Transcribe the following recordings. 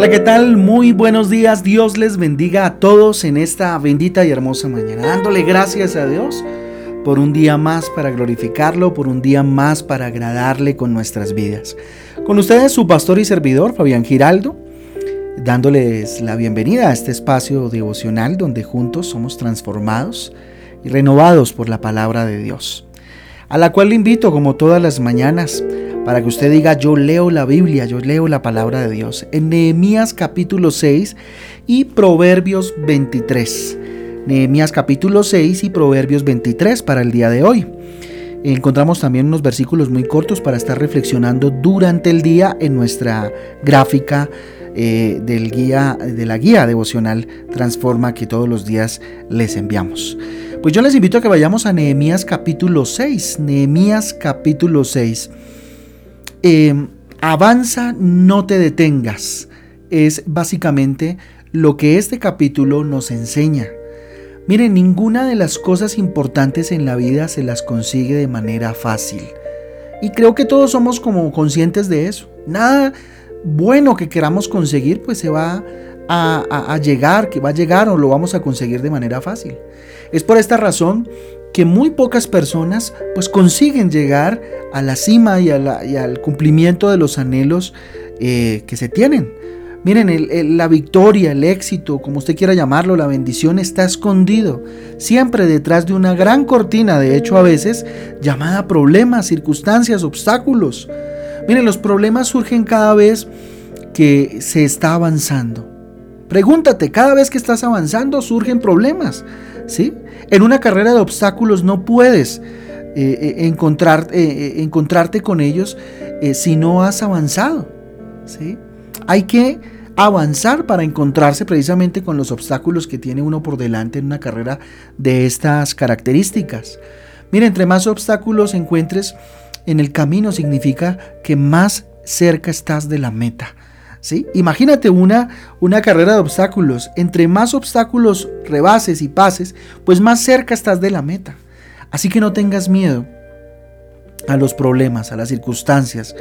Hola, ¿qué tal? Muy buenos días. Dios les bendiga a todos en esta bendita y hermosa mañana. Dándole gracias a Dios por un día más para glorificarlo, por un día más para agradarle con nuestras vidas. Con ustedes su pastor y servidor, Fabián Giraldo, dándoles la bienvenida a este espacio devocional donde juntos somos transformados y renovados por la palabra de Dios, a la cual le invito como todas las mañanas para que usted diga yo leo la Biblia, yo leo la palabra de Dios. En Nehemías capítulo 6 y Proverbios 23. Nehemías capítulo 6 y Proverbios 23 para el día de hoy. Encontramos también unos versículos muy cortos para estar reflexionando durante el día en nuestra gráfica eh, del guía, de la guía devocional Transforma que todos los días les enviamos. Pues yo les invito a que vayamos a Nehemías capítulo 6. Nehemías capítulo 6. Em, avanza, no te detengas. Es básicamente lo que este capítulo nos enseña. Miren, ninguna de las cosas importantes en la vida se las consigue de manera fácil. Y creo que todos somos como conscientes de eso. Nada bueno que queramos conseguir, pues se va a, a, llegar, que va a llegar o lo vamos a conseguir de manera fácil. Es por esta razón que muy pocas personas pues consiguen llegar a la cima y, al cumplimiento de los anhelos eh, que se tienen. Miren, la victoria, el éxito, como usted quiera llamarlo, la bendición está escondido, siempre detrás de una gran cortina, de hecho a veces llamada problemas, circunstancias, obstáculos. Miren, los problemas surgen cada vez que se está avanzando. Pregúntate, cada vez que estás avanzando surgen problemas. ¿sí? En una carrera de obstáculos no puedes eh, eh, encontrar, eh, encontrarte con ellos si no has avanzado. ¿sí? Hay que avanzar para encontrarse precisamente con los obstáculos que tiene uno por delante en una carrera de estas características. Mira, entre más obstáculos encuentres en el camino significa que más cerca estás de la meta. Imagínate una, una carrera de obstáculos. Entre más obstáculos rebases y pases, pues más cerca estás de la meta. Así que no tengas miedo a los problemas, a las circunstancias,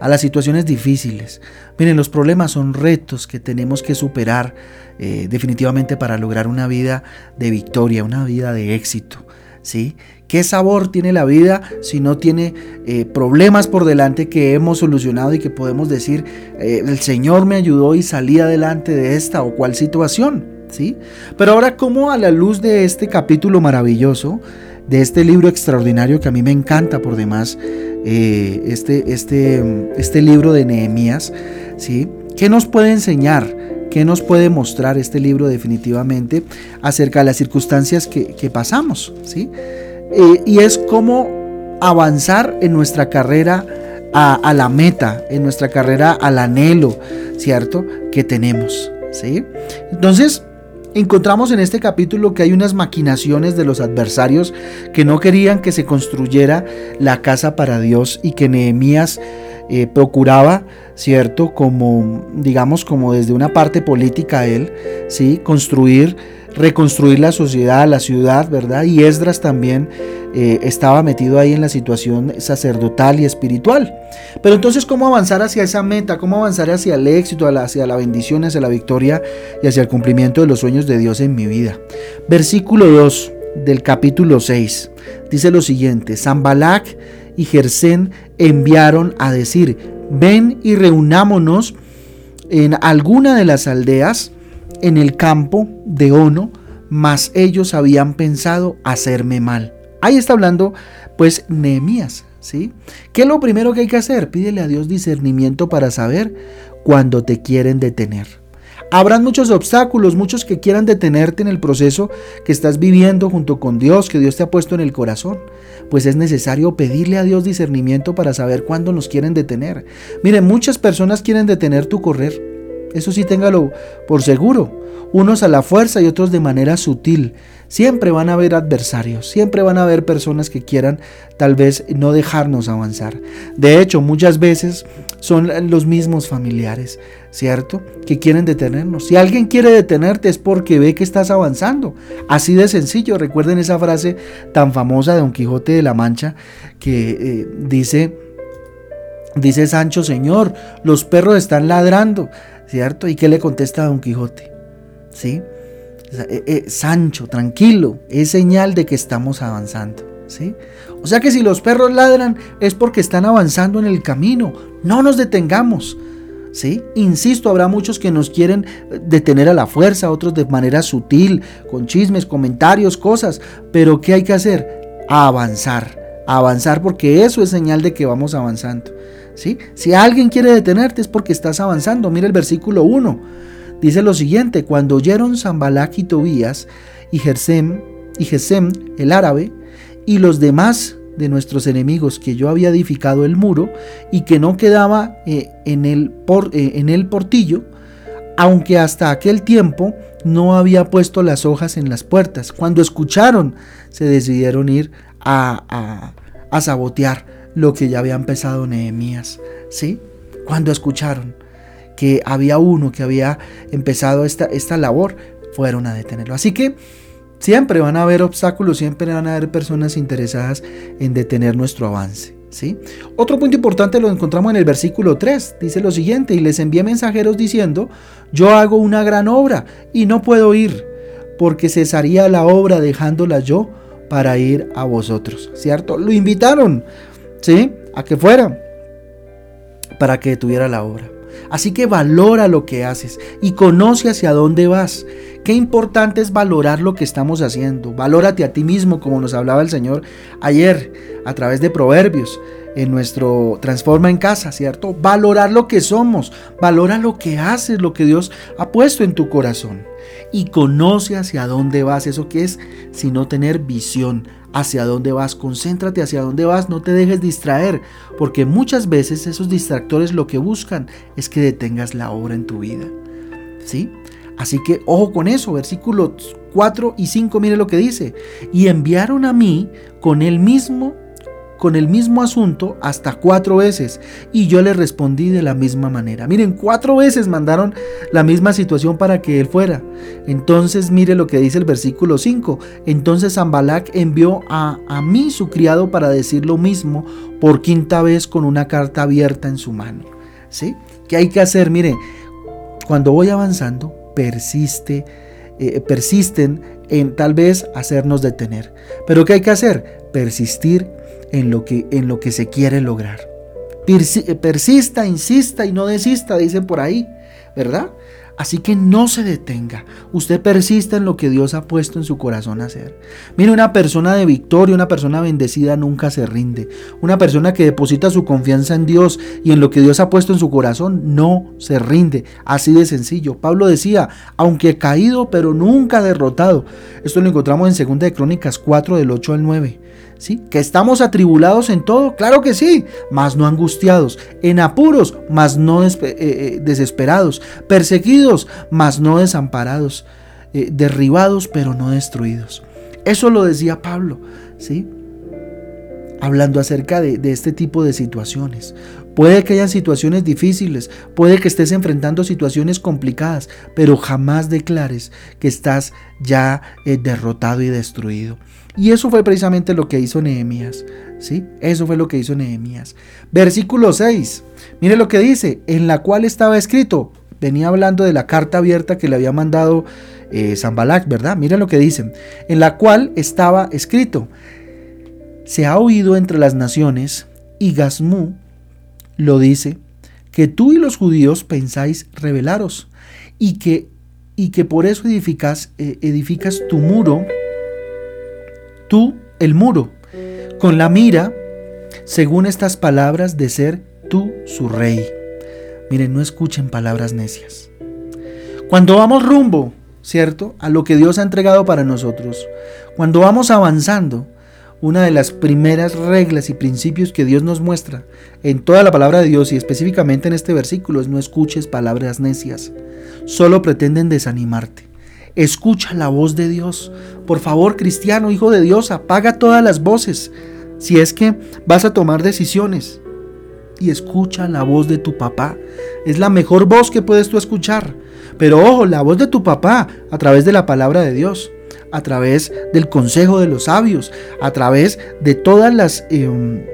a las situaciones difíciles. Miren, los problemas son retos que tenemos que superar eh, definitivamente para lograr una vida de victoria, una vida de éxito. ¿Sí? ¿Qué sabor tiene la vida si no tiene eh, problemas por delante que hemos solucionado y que podemos decir, eh, el Señor me ayudó y salí adelante de esta o cual situación? ¿sí? Pero ahora, ¿cómo a la luz de este capítulo maravilloso, de este libro extraordinario que a mí me encanta por demás, eh, este, este, este libro de Nehemías, ¿sí? ¿qué nos puede enseñar? ¿Qué nos puede mostrar este libro definitivamente acerca de las circunstancias que, pasamos? ¿sí? Eh, y es cómo avanzar en nuestra carrera a, la meta, en nuestra carrera al anhelo, ¿cierto? Que tenemos, ¿sí? Entonces, encontramos en este capítulo que hay unas maquinaciones de los adversarios que no querían que se construyera la casa para Dios y que Nehemías eh, procuraba, ¿cierto? Como, digamos, como desde una parte política él, ¿sí? Construir reconstruir la sociedad, la ciudad, ¿verdad? Y Esdras también eh, estaba metido ahí en la situación sacerdotal y espiritual. Pero entonces, ¿cómo avanzar hacia esa meta? ¿Cómo avanzar hacia el éxito, hacia la bendición, hacia la victoria y hacia el cumplimiento de los sueños de Dios en mi vida? Versículo 2 del capítulo 6 dice lo siguiente, Zambalac y Gersén enviaron a decir, ven y reunámonos en alguna de las aldeas en el campo de Ono, mas ellos habían pensado hacerme mal. Ahí está hablando pues Nehemías, ¿sí? ¿Qué es lo primero que hay que hacer? Pídele a Dios discernimiento para saber cuando te quieren detener. Habrán muchos obstáculos, muchos que quieran detenerte en el proceso que estás viviendo junto con Dios, que Dios te ha puesto en el corazón. Pues es necesario pedirle a Dios discernimiento para saber cuándo nos quieren detener. Miren, muchas personas quieren detener tu correr. Eso sí téngalo por seguro. Unos a la fuerza y otros de manera sutil. Siempre van a haber adversarios, siempre van a haber personas que quieran tal vez no dejarnos avanzar. De hecho, muchas veces son los mismos familiares, ¿cierto? Que quieren detenernos. Si alguien quiere detenerte es porque ve que estás avanzando. Así de sencillo. Recuerden esa frase tan famosa de Don Quijote de la Mancha que eh, dice, dice Sancho, Señor, los perros están ladrando ¿cierto? ¿Y qué le contesta a Don Quijote? ¿Sí? Eh, eh, Sancho, tranquilo, es señal de que estamos avanzando. ¿sí? O sea que si los perros ladran es porque están avanzando en el camino. No nos detengamos. ¿Sí? Insisto, habrá muchos que nos quieren detener a la fuerza, otros de manera sutil, con chismes, comentarios, cosas. Pero ¿qué hay que hacer? Avanzar, avanzar porque eso es señal de que vamos avanzando. ¿Sí? Si alguien quiere detenerte es porque estás avanzando. Mira el versículo 1. Dice lo siguiente, cuando oyeron Zambalak y Tobías y Gesem, y Gesem el árabe, y los demás de nuestros enemigos que yo había edificado el muro y que no quedaba eh, en, el eh, en el portillo, aunque hasta aquel tiempo no había puesto las hojas en las puertas. Cuando escucharon, se decidieron ir a, a, a sabotear lo que ya había empezado Nehemías. ¿Sí? Cuando escucharon que había uno que había empezado esta, esta labor, fueron a detenerlo. Así que siempre van a haber obstáculos, siempre van a haber personas interesadas en detener nuestro avance. ¿sí? Otro punto importante lo encontramos en el versículo 3. Dice lo siguiente, y les envié mensajeros diciendo, yo hago una gran obra y no puedo ir, porque cesaría la obra dejándola yo para ir a vosotros. ¿Cierto? Lo invitaron, ¿sí? A que fuera, para que tuviera la obra. Así que valora lo que haces y conoce hacia dónde vas. Qué importante es valorar lo que estamos haciendo. Valórate a ti mismo, como nos hablaba el Señor ayer a través de Proverbios en nuestro Transforma en Casa, ¿cierto? Valorar lo que somos, valora lo que haces, lo que Dios ha puesto en tu corazón. Y conoce hacia dónde vas, eso que es, sino tener visión, hacia dónde vas, concéntrate hacia dónde vas, no te dejes distraer, porque muchas veces esos distractores lo que buscan es que detengas la obra en tu vida. ¿Sí? Así que ojo con eso, versículos 4 y 5, mire lo que dice. Y enviaron a mí con el mismo con el mismo asunto hasta cuatro veces y yo le respondí de la misma manera. Miren, cuatro veces mandaron la misma situación para que él fuera. Entonces mire lo que dice el versículo 5. Entonces Zambalak envió a, a mí su criado para decir lo mismo por quinta vez con una carta abierta en su mano. ¿Sí? ¿Qué hay que hacer? Mire, cuando voy avanzando, persiste, eh, persisten en tal vez hacernos detener. Pero ¿qué hay que hacer? Persistir en lo que, en lo que se quiere lograr. Persista, insista y no desista, dicen por ahí, ¿verdad? Así que no se detenga. Usted persista en lo que Dios ha puesto en su corazón hacer. Mire, una persona de victoria, una persona bendecida nunca se rinde. Una persona que deposita su confianza en Dios y en lo que Dios ha puesto en su corazón no se rinde. Así de sencillo. Pablo decía, aunque caído, pero nunca derrotado. Esto lo encontramos en 2 de Crónicas 4 del 8 al 9. ¿Que estamos atribulados en todo? Claro que sí, mas no angustiados, en apuros, mas no eh, eh, desesperados, perseguidos, mas no desamparados, eh, derribados, pero no destruidos. Eso lo decía Pablo, ¿sí? Hablando acerca de, de este tipo de situaciones. Puede que hayan situaciones difíciles, puede que estés enfrentando situaciones complicadas, pero jamás declares que estás ya derrotado y destruido. Y eso fue precisamente lo que hizo Nehemías. ¿sí? Eso fue lo que hizo Nehemías. Versículo 6. Mire lo que dice, en la cual estaba escrito. Venía hablando de la carta abierta que le había mandado eh, Zambalak, ¿verdad? Mire lo que dicen. En la cual estaba escrito. Se ha oído entre las naciones, y Gazmú lo dice, que tú y los judíos pensáis rebelaros, y que, y que por eso edificas, eh, edificas tu muro tú el muro, con la mira, según estas palabras, de ser tú su rey. Miren, no escuchen palabras necias. Cuando vamos rumbo, ¿cierto? A lo que Dios ha entregado para nosotros, cuando vamos avanzando, una de las primeras reglas y principios que Dios nos muestra en toda la palabra de Dios y específicamente en este versículo es no escuches palabras necias. Solo pretenden desanimarte. Escucha la voz de Dios. Por favor, cristiano, hijo de Dios, apaga todas las voces. Si es que vas a tomar decisiones. Y escucha la voz de tu papá. Es la mejor voz que puedes tú escuchar. Pero ojo, la voz de tu papá a través de la palabra de Dios. A través del consejo de los sabios. A través de todas las... Em,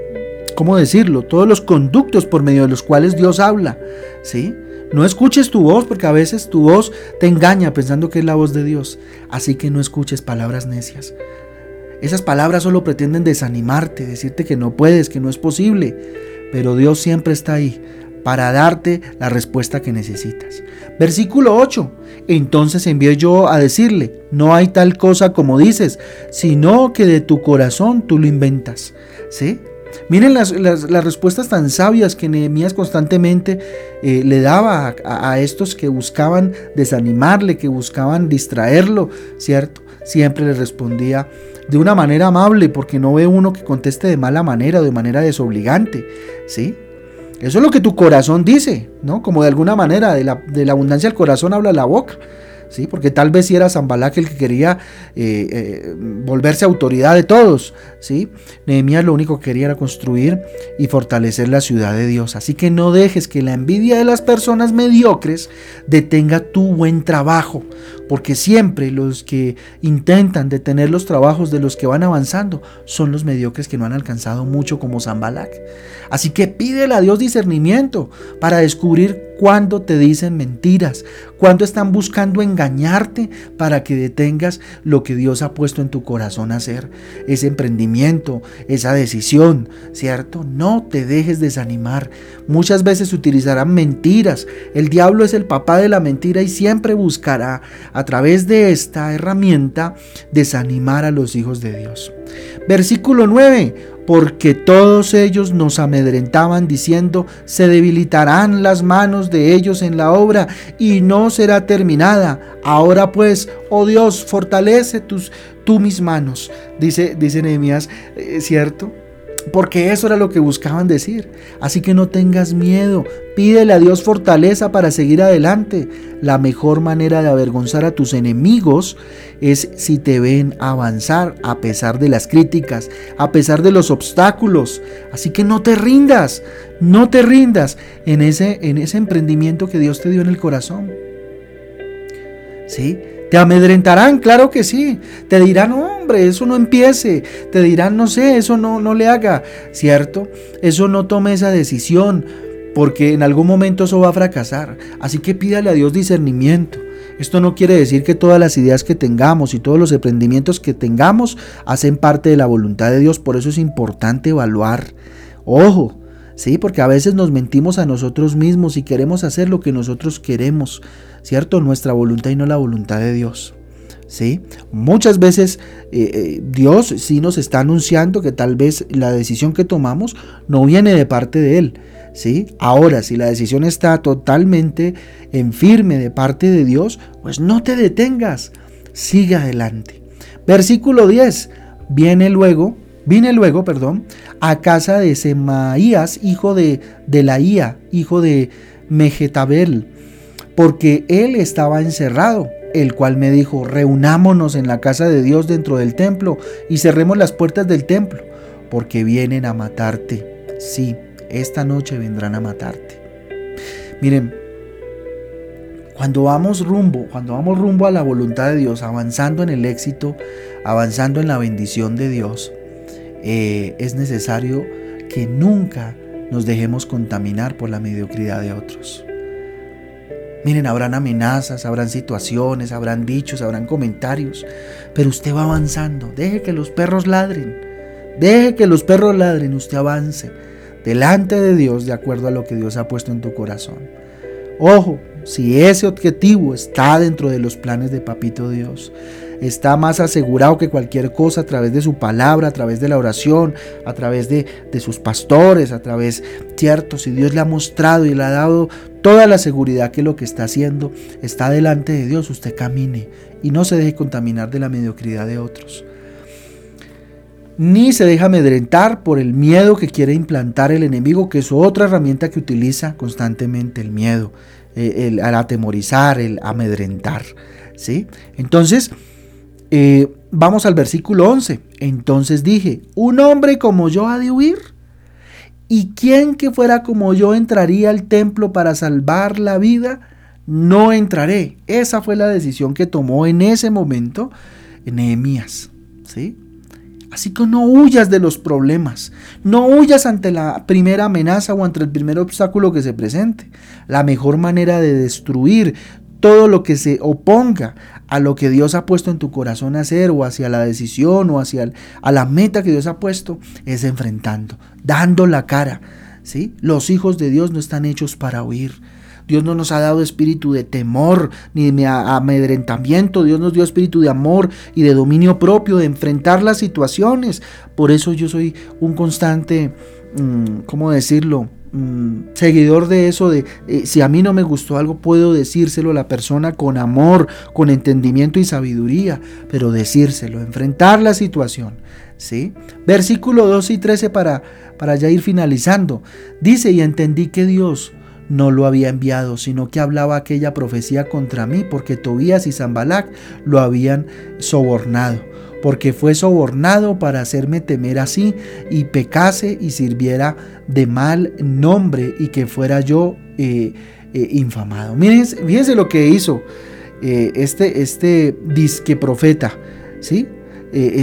¿Cómo decirlo? Todos los conductos por medio de los cuales Dios habla. ¿Sí? No escuches tu voz porque a veces tu voz te engaña pensando que es la voz de Dios. Así que no escuches palabras necias. Esas palabras solo pretenden desanimarte, decirte que no puedes, que no es posible. Pero Dios siempre está ahí para darte la respuesta que necesitas. Versículo 8. Entonces envié yo a decirle, no hay tal cosa como dices, sino que de tu corazón tú lo inventas. ¿Sí? Miren las, respuestas tan sabias que Nehemías constantemente eh, le daba a, estos que buscaban desanimarle, que buscaban distraerlo, ¿cierto? Siempre le respondía de una manera amable, porque no ve uno que conteste de mala manera o de manera desobligante, ¿sí? Eso es lo que tu corazón dice, ¿no? Como de alguna manera, de la, de la abundancia del corazón habla la boca. ¿Sí? Porque tal vez si era Zambalak el que quería eh, eh, volverse autoridad de todos, ¿sí? Nehemías lo único que quería era construir y fortalecer la ciudad de Dios. Así que no dejes que la envidia de las personas mediocres detenga tu buen trabajo, porque siempre los que intentan detener los trabajos de los que van avanzando son los mediocres que no han alcanzado mucho como Zambalak. Así que pídele a Dios discernimiento para descubrir cuándo te dicen mentiras, cuándo están buscando engañarte para que detengas lo que Dios ha puesto en tu corazón hacer, ese emprendimiento, esa decisión, ¿cierto? No te dejes desanimar. Muchas veces utilizarán mentiras. El diablo es el papá de la mentira y siempre buscará a través de esta herramienta desanimar a los hijos de Dios. Versículo 9 porque todos ellos nos amedrentaban diciendo, se debilitarán las manos de ellos en la obra y no será terminada. Ahora pues, oh Dios, fortalece tus, tú mis manos, dice, dice Nehemías, eh, ¿cierto? Porque eso era lo que buscaban decir. Así que no tengas miedo. Pídele a Dios fortaleza para seguir adelante. La mejor manera de avergonzar a tus enemigos es si te ven avanzar a pesar de las críticas, a pesar de los obstáculos. Así que no te rindas. No te rindas en ese, en ese emprendimiento que Dios te dio en el corazón. ¿Sí? ¿Te amedrentarán? Claro que sí. Te dirán, hombre, eso no empiece. Te dirán, no sé, eso no, no le haga. ¿Cierto? Eso no tome esa decisión, porque en algún momento eso va a fracasar. Así que pídale a Dios discernimiento. Esto no quiere decir que todas las ideas que tengamos y todos los emprendimientos que tengamos hacen parte de la voluntad de Dios. Por eso es importante evaluar. Ojo, Sí, porque a veces nos mentimos a nosotros mismos y queremos hacer lo que nosotros queremos. ¿cierto? Nuestra voluntad y no la voluntad de Dios. ¿Sí? Muchas veces eh, eh, Dios sí nos está anunciando que tal vez la decisión que tomamos no viene de parte de Él. ¿sí? Ahora, si la decisión está totalmente en firme de parte de Dios, pues no te detengas, sigue adelante. Versículo 10, viene luego, vine luego, perdón, a casa de Semaías, hijo de, de Laía, hijo de Mejetabel, porque él estaba encerrado, el cual me dijo, reunámonos en la casa de Dios dentro del templo y cerremos las puertas del templo, porque vienen a matarte. Sí, esta noche vendrán a matarte. Miren, cuando vamos rumbo, cuando vamos rumbo a la voluntad de Dios, avanzando en el éxito, avanzando en la bendición de Dios, eh, es necesario que nunca nos dejemos contaminar por la mediocridad de otros. Miren, habrán amenazas, habrán situaciones, habrán dichos, habrán comentarios, pero usted va avanzando. Deje que los perros ladren. Deje que los perros ladren, usted avance delante de Dios de acuerdo a lo que Dios ha puesto en tu corazón. Ojo, si ese objetivo está dentro de los planes de Papito Dios, está más asegurado que cualquier cosa a través de su palabra, a través de la oración, a través de, de sus pastores, a través, cierto, si Dios le ha mostrado y le ha dado toda la seguridad que lo que está haciendo está delante de Dios, usted camine y no se deje contaminar de la mediocridad de otros. Ni se deja amedrentar por el miedo que quiere implantar el enemigo, que es otra herramienta que utiliza constantemente el miedo, eh, el, atemorizar, el amedrentar. ¿sí? Entonces, eh, vamos al versículo 11. Entonces dije, ¿un hombre como yo ha de huir? ¿Y quién que fuera como yo entraría al templo para salvar la vida? No entraré. Esa fue la decisión que tomó en ese momento Nehemías. ¿sí? Así que no huyas de los problemas, no huyas ante la primera amenaza o ante el primer obstáculo que se presente. La mejor manera de destruir todo lo que se oponga a lo que Dios ha puesto en tu corazón hacer o hacia la decisión o hacia a la meta que Dios ha puesto es enfrentando, dando la cara. ¿sí? Los hijos de Dios no están hechos para huir. Dios no nos ha dado espíritu de temor ni de amedrentamiento. Dios nos dio espíritu de amor y de dominio propio, de enfrentar las situaciones. Por eso yo soy un constante, mm, ¿cómo decirlo? Mm, seguidor de eso de eh, si a mí no me gustó algo puedo decírselo a la persona con amor, con entendimiento y sabiduría, pero decírselo, enfrentar la situación, ¿sí? Versículo 2 y 13 para para ya ir finalizando. Dice, "Y entendí que Dios no lo había enviado, sino que hablaba aquella profecía contra mí, porque Tobías y Zambalac lo habían sobornado, porque fue sobornado para hacerme temer así, y pecase y sirviera de mal nombre, y que fuera yo eh, eh, infamado. Fíjense, fíjense, lo que hizo eh, este, este disque profeta, ¿sí?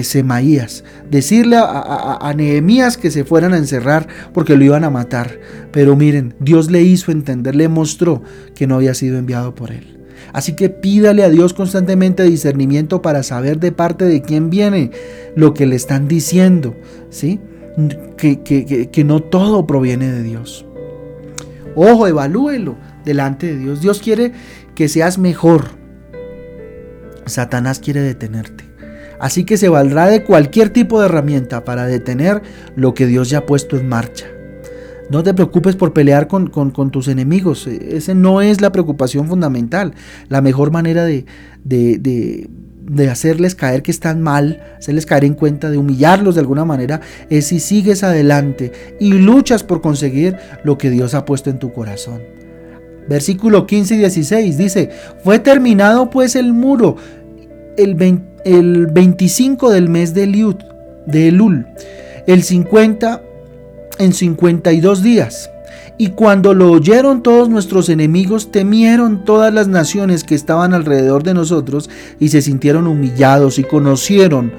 Semaías, decirle a, Nehemías que se fueran a encerrar porque lo iban a matar. Pero miren, Dios le hizo entender, le mostró que no había sido enviado por él. Así que pídale a Dios constantemente discernimiento para saber de parte de quién viene lo que le están diciendo, ¿sí? Que, que no todo proviene de Dios. Ojo, evalúelo delante de Dios. Dios quiere que seas mejor. Satanás quiere detenerte. Así que se valdrá de cualquier tipo de herramienta para detener lo que Dios ya ha puesto en marcha. No te preocupes por pelear con, tus enemigos. Esa no es la preocupación fundamental. La mejor manera de, de, hacerles caer que están mal, hacerles caer en cuenta, de humillarlos de alguna manera, es si sigues adelante y luchas por conseguir lo que Dios ha puesto en tu corazón. Versículo 15 y 16 dice, fue terminado pues el muro el 20 el 25 del mes de, de Elul, el 50 en 52 días. Y cuando lo oyeron todos nuestros enemigos, temieron todas las naciones que estaban alrededor de nosotros y se sintieron humillados y conocieron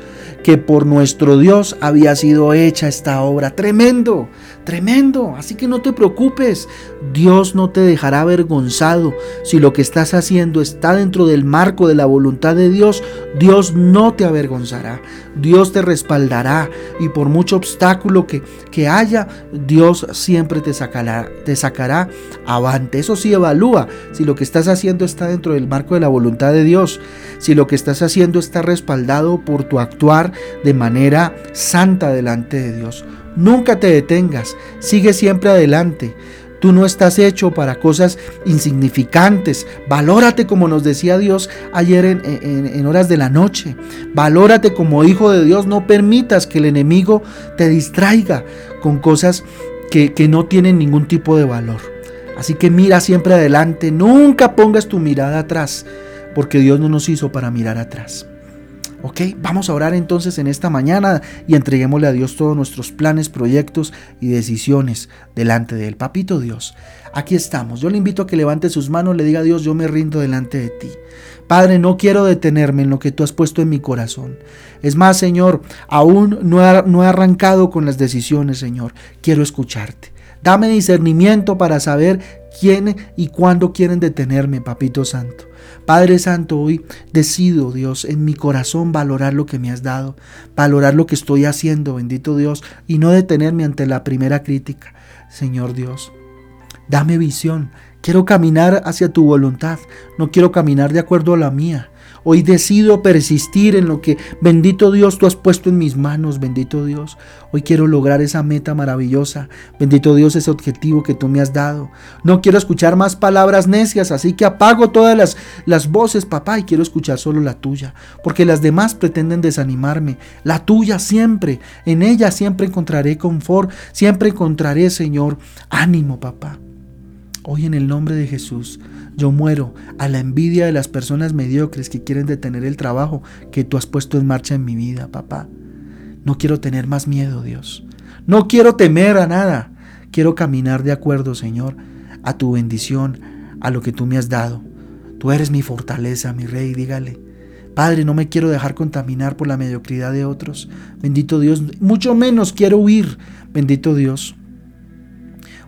que por nuestro Dios había sido hecha esta obra. Tremendo, tremendo. Así que no te preocupes. Dios no te dejará avergonzado. Si lo que estás haciendo está dentro del marco de la voluntad de Dios, Dios no te avergonzará. Dios te respaldará. Y por mucho obstáculo que, que haya, Dios siempre te sacará, te sacará avante. Eso sí, evalúa si lo que estás haciendo está dentro del marco de la voluntad de Dios. Si lo que estás haciendo está respaldado por tu actuar de manera santa delante de Dios. Nunca te detengas, sigue siempre adelante. Tú no estás hecho para cosas insignificantes. Valórate como nos decía Dios ayer en, horas de la noche. Valórate como hijo de Dios. No permitas que el enemigo te distraiga con cosas que, no tienen ningún tipo de valor. Así que mira siempre adelante. Nunca pongas tu mirada atrás. Porque Dios no nos hizo para mirar atrás. Ok, vamos a orar entonces en esta mañana y entreguémosle a Dios todos nuestros planes, proyectos y decisiones delante de Él. Papito Dios, aquí estamos. Yo le invito a que levante sus manos, le diga a Dios, yo me rindo delante de ti. Padre, no quiero detenerme en lo que tú has puesto en mi corazón. Es más, Señor, aún no no he arrancado con las decisiones, Señor. Quiero escucharte. Dame discernimiento para saber quién y cuándo quieren detenerme, Papito Santo. Padre Santo, hoy decido, Dios, en mi corazón valorar lo que me has dado, valorar lo que estoy haciendo, bendito Dios, y no detenerme ante la primera crítica. Señor Dios, dame visión. Quiero caminar hacia tu voluntad, no quiero caminar de acuerdo a la mía. Hoy decido persistir en lo que, bendito Dios, tú has puesto en mis manos, bendito Dios. Hoy quiero lograr esa meta maravillosa, bendito Dios, ese objetivo que tú me has dado. No quiero escuchar más palabras necias, así que apago todas las, las voces, papá, y quiero escuchar solo la tuya, porque las demás pretenden desanimarme. La tuya siempre, en ella siempre encontraré confort, siempre encontraré, Señor, ánimo, papá. Hoy en el nombre de Jesús, yo muero a la envidia de las personas mediocres que quieren detener el trabajo que tú has puesto en marcha en mi vida, papá. No quiero tener más miedo, Dios. No quiero temer a nada. Quiero caminar de acuerdo, Señor, a tu bendición, a lo que tú me has dado. Tú eres mi fortaleza, mi rey, dígale. Padre, no me quiero dejar contaminar por la mediocridad de otros. Bendito Dios, mucho menos quiero huir. Bendito Dios.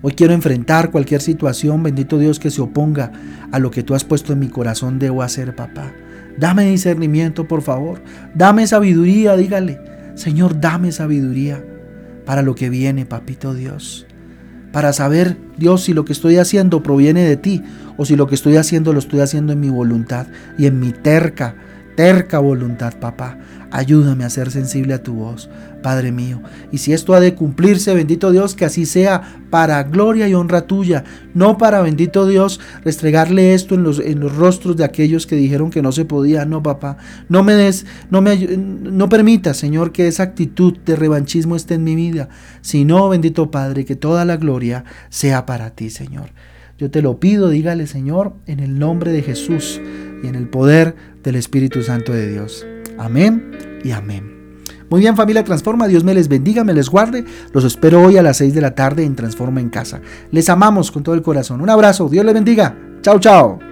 Hoy quiero enfrentar cualquier situación, bendito Dios, que se oponga a lo que tú has puesto en mi corazón, debo hacer, papá. Dame discernimiento, por favor. Dame sabiduría, dígale. Señor, dame sabiduría para lo que viene, papito Dios. Para saber, Dios, si lo que estoy haciendo proviene de ti o si lo que estoy haciendo lo estoy haciendo en mi voluntad y en mi terca terca voluntad, papá. Ayúdame a ser sensible a tu voz, Padre mío. Y si esto ha de cumplirse, bendito Dios, que así sea para gloria y honra tuya, no para, bendito Dios, restregarle esto en los, en los rostros de aquellos que dijeron que no se podía. No, papá. No me des, no me no permita, Señor, que esa actitud de revanchismo esté en mi vida, sino, bendito Padre, que toda la gloria sea para ti, Señor. Yo te lo pido, dígale, Señor, en el nombre de Jesús y en el poder del Espíritu Santo de Dios. Amén y amén. Muy bien familia Transforma, Dios me les bendiga, me les guarde. Los espero hoy a las 6 de la tarde en Transforma en Casa. Les amamos con todo el corazón. Un abrazo, Dios les bendiga. Chao, chao.